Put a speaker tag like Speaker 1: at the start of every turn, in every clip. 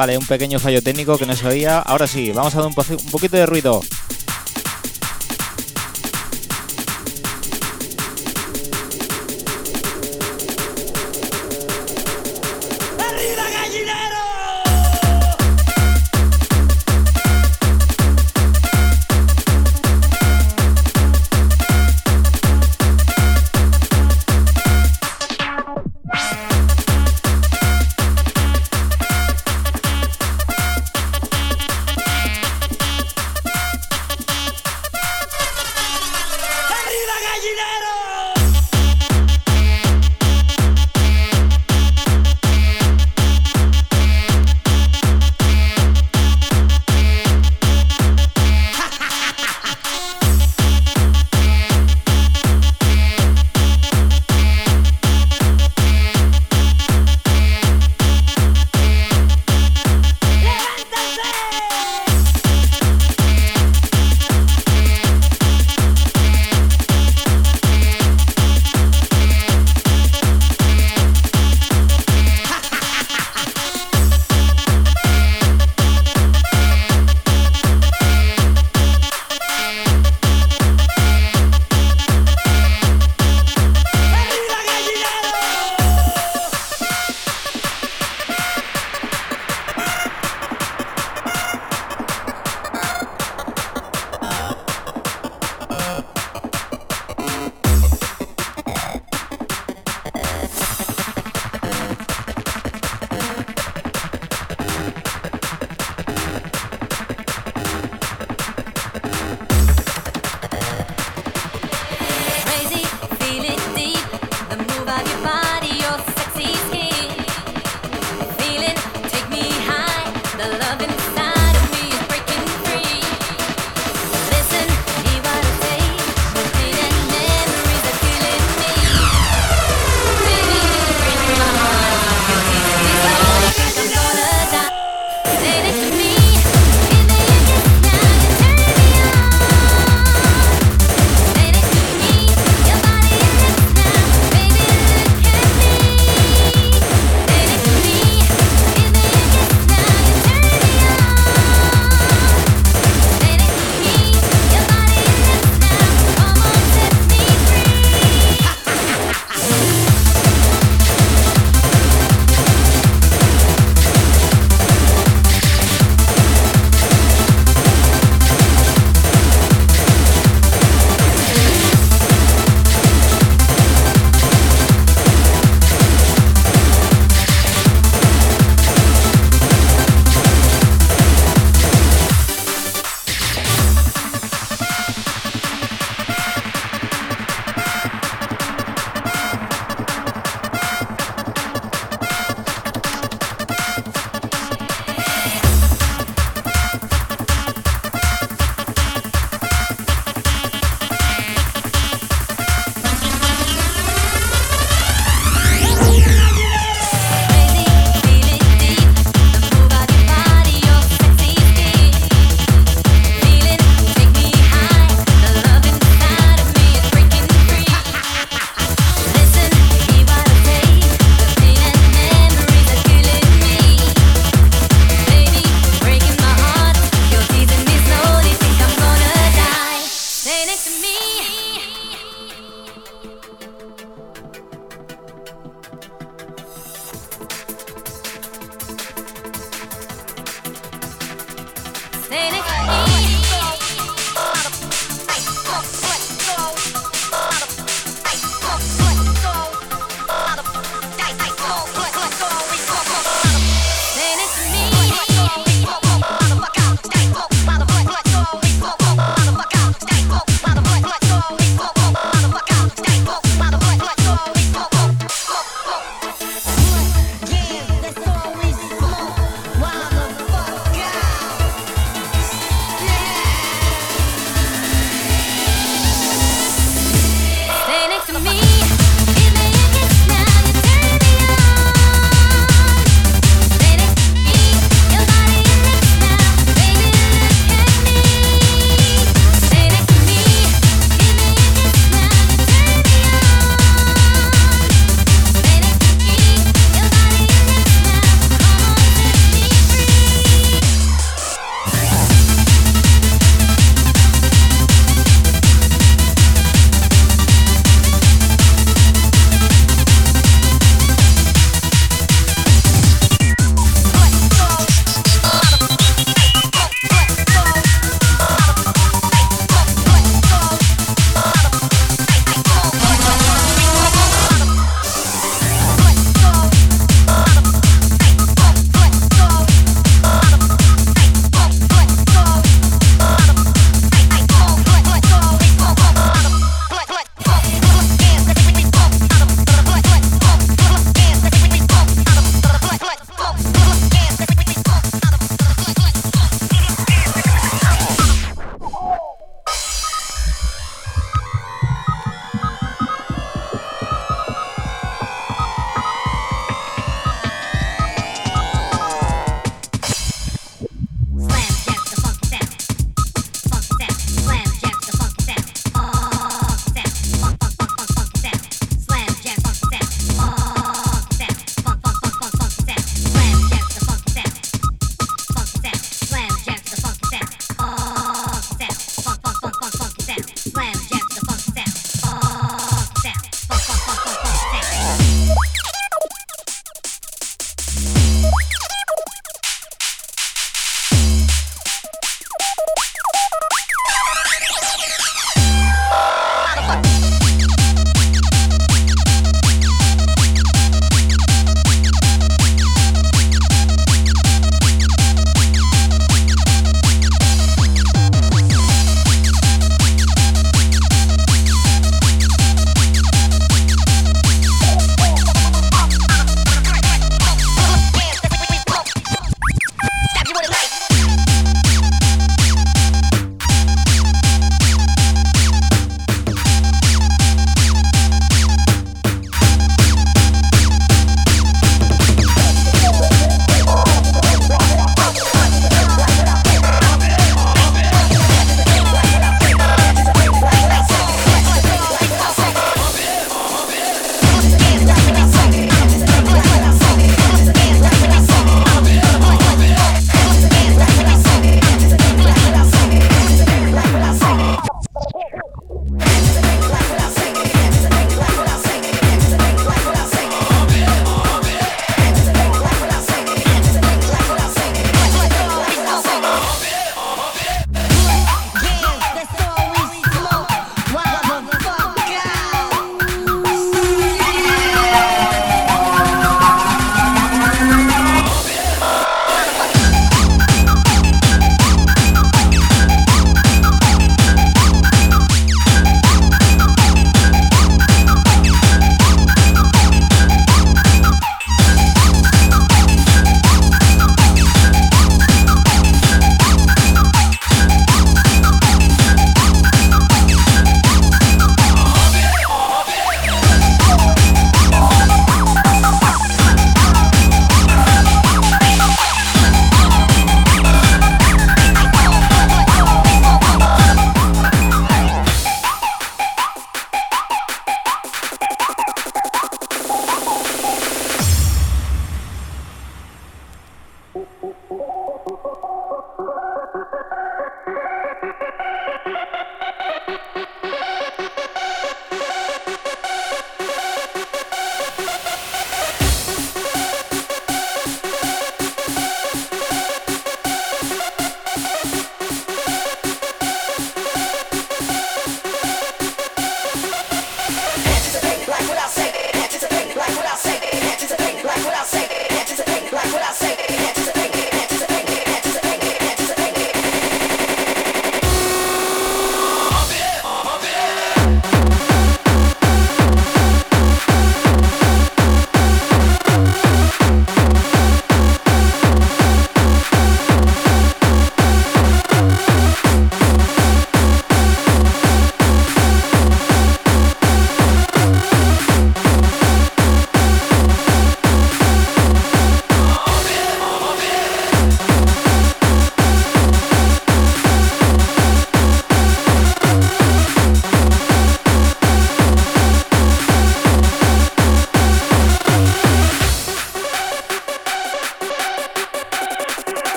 Speaker 1: Vale, un pequeño fallo técnico que no se oía. Ahora sí, vamos a dar un, un poquito de ruido.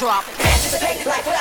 Speaker 1: drop. Anticipated like what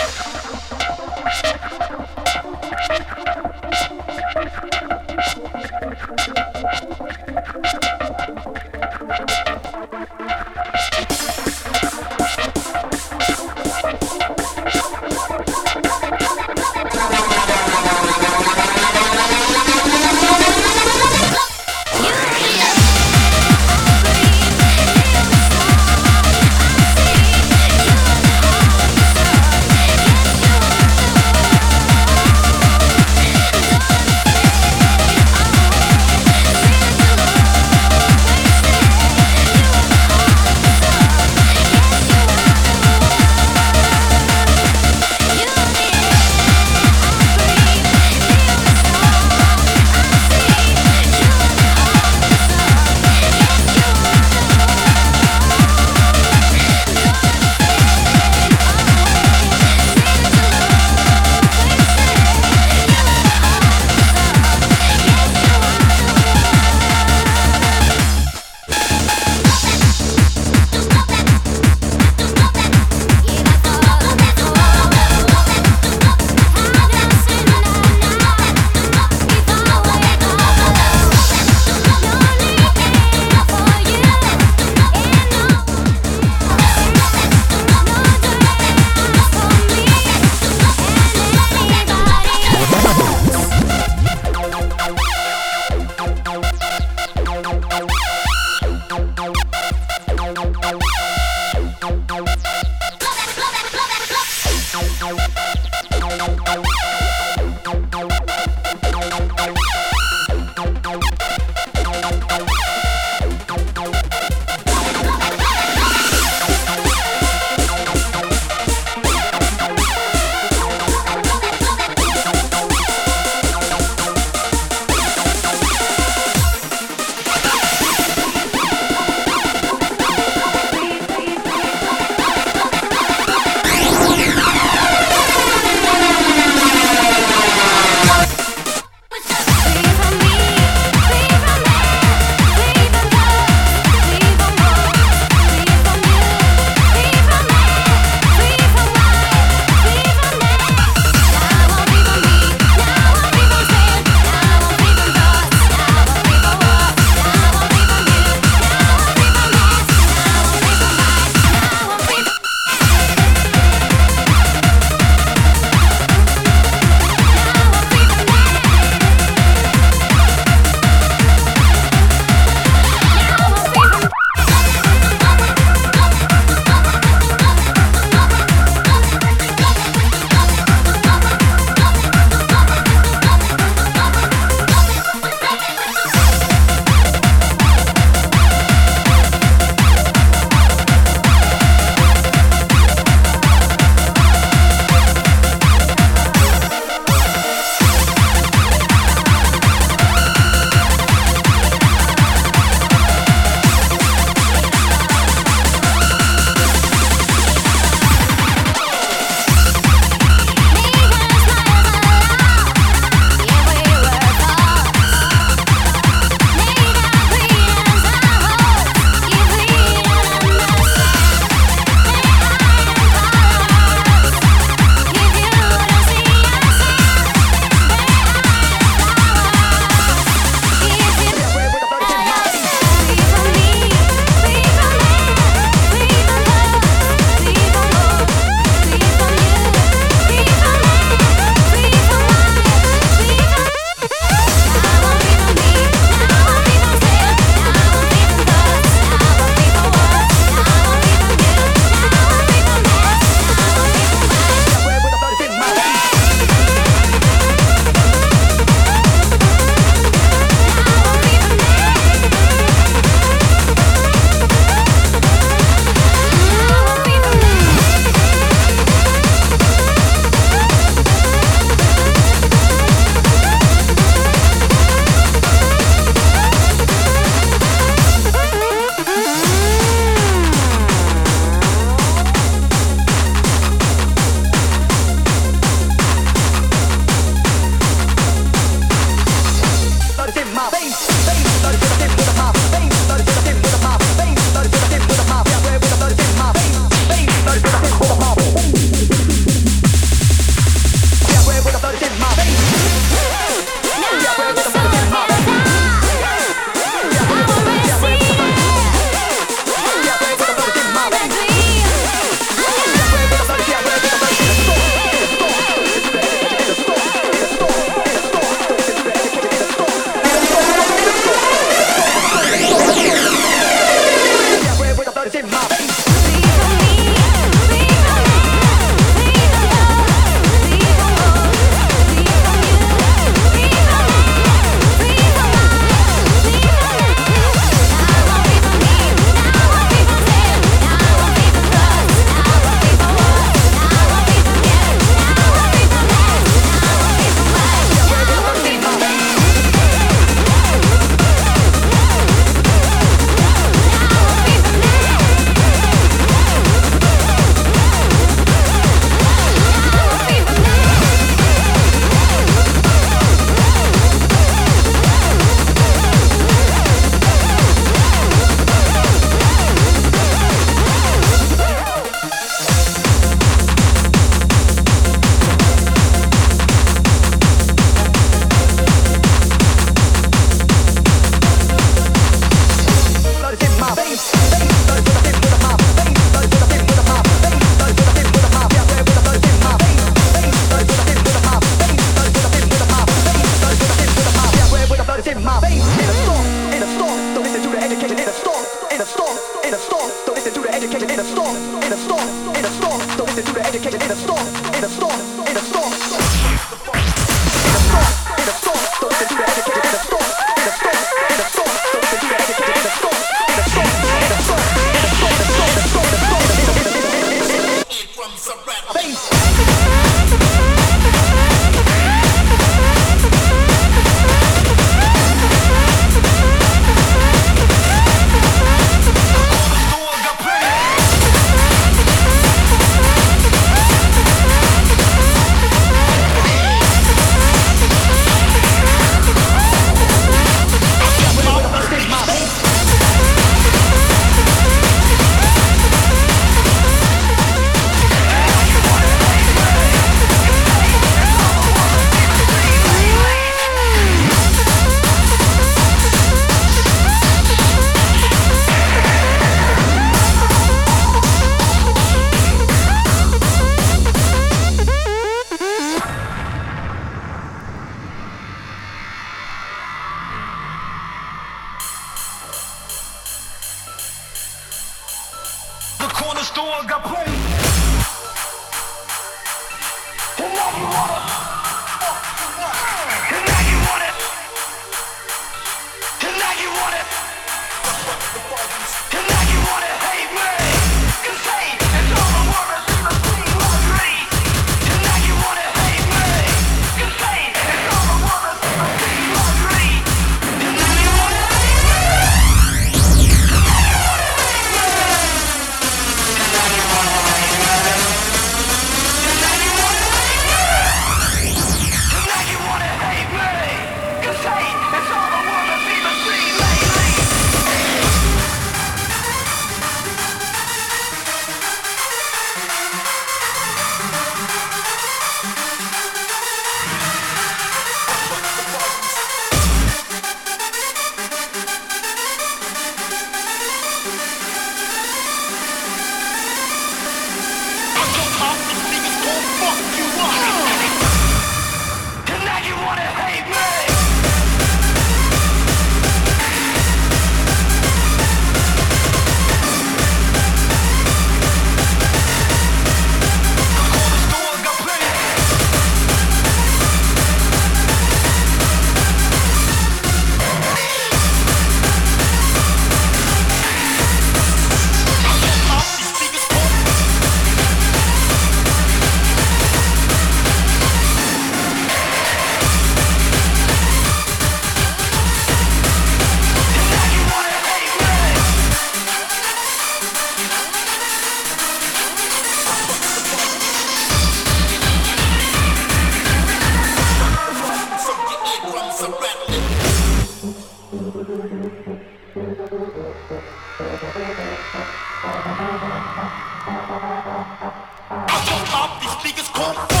Speaker 1: pump,
Speaker 2: pump.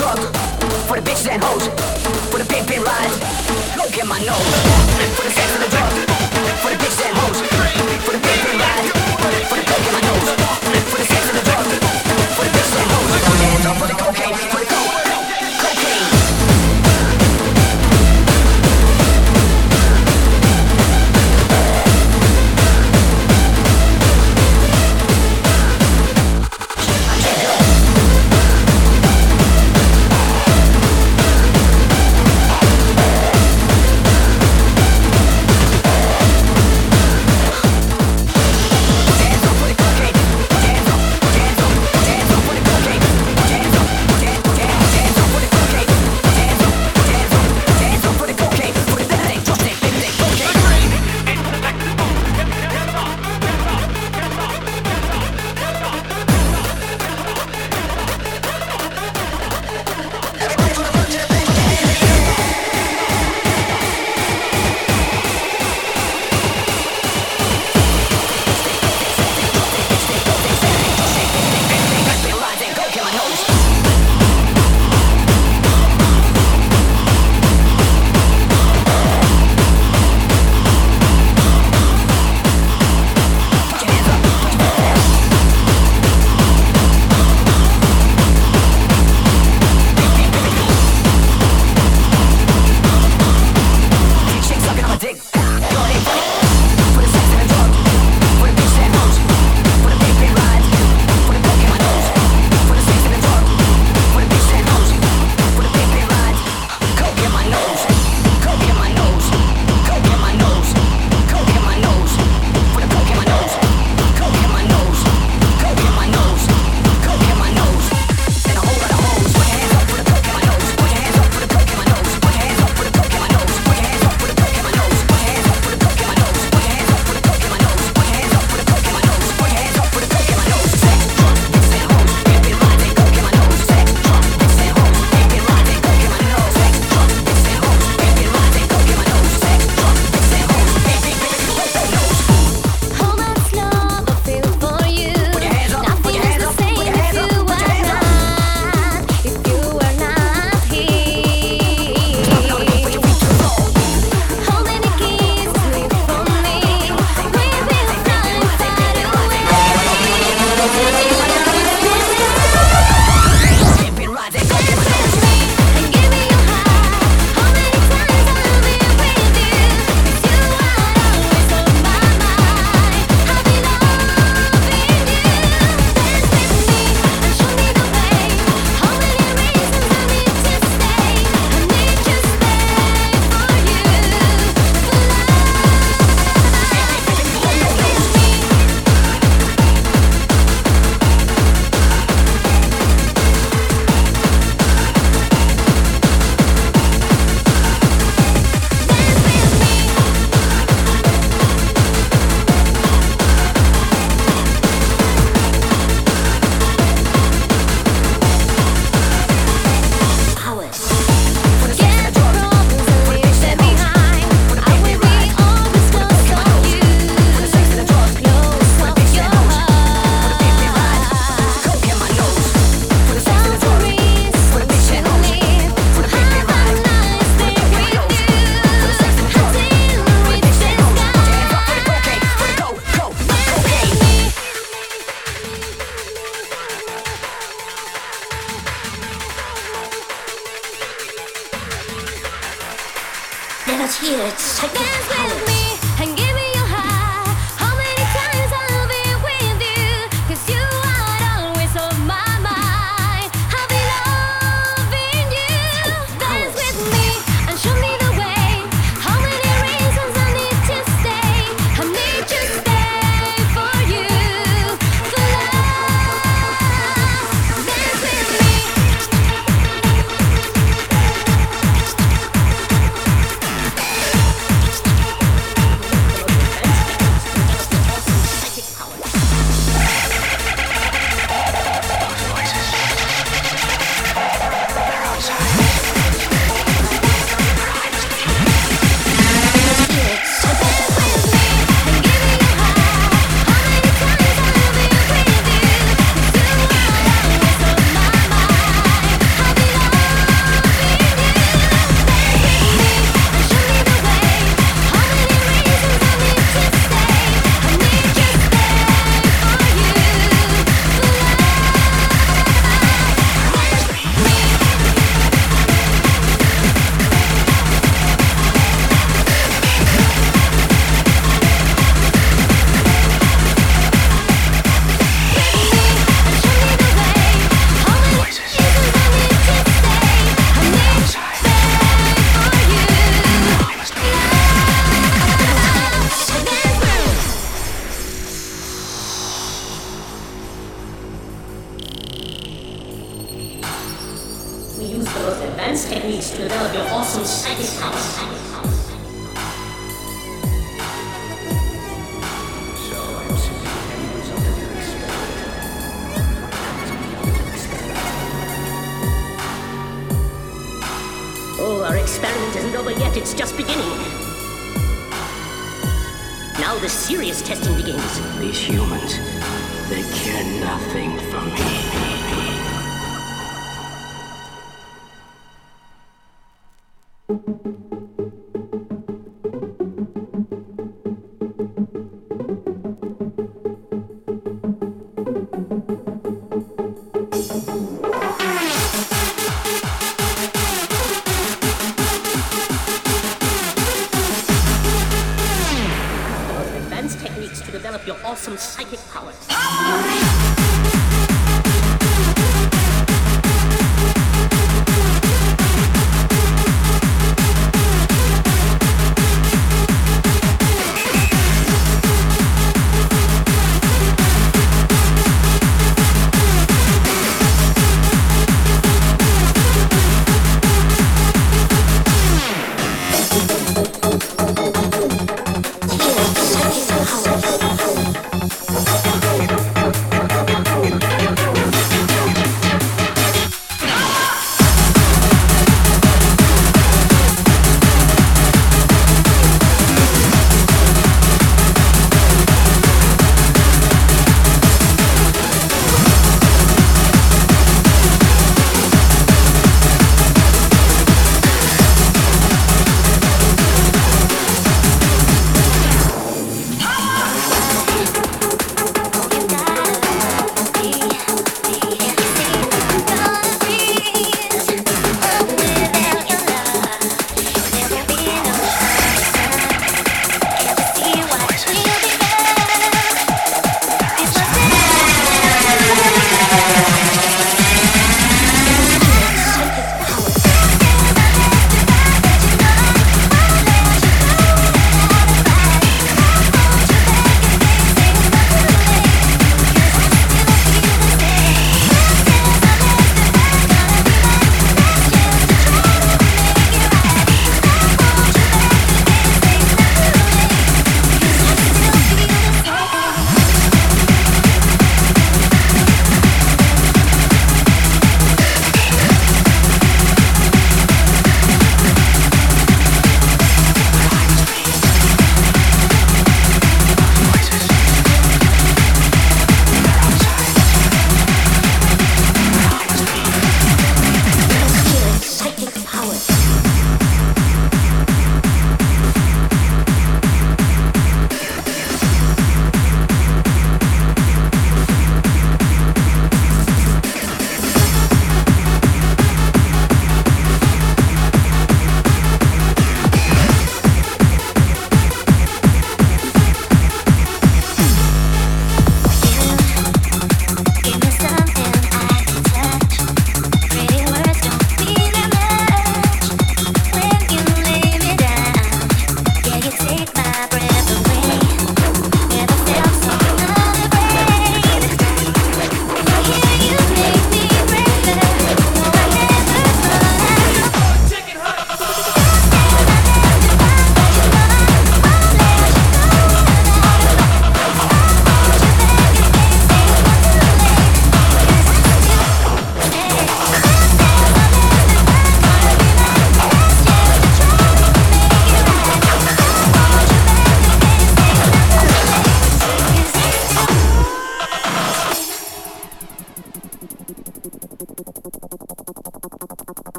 Speaker 2: drug For the
Speaker 3: bitches and hoes For the pimp and rides Look at my nose. For the sex and the drugs, For
Speaker 1: the bitches and hoes For the
Speaker 4: pimp and rides For
Speaker 1: the
Speaker 5: coke in my nose. For the sex and the drugs.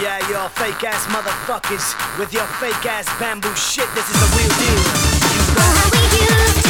Speaker 5: Yeah, you're fake ass motherfuckers with your fake ass bamboo shit. This is the real deal. You know
Speaker 1: how we
Speaker 5: do.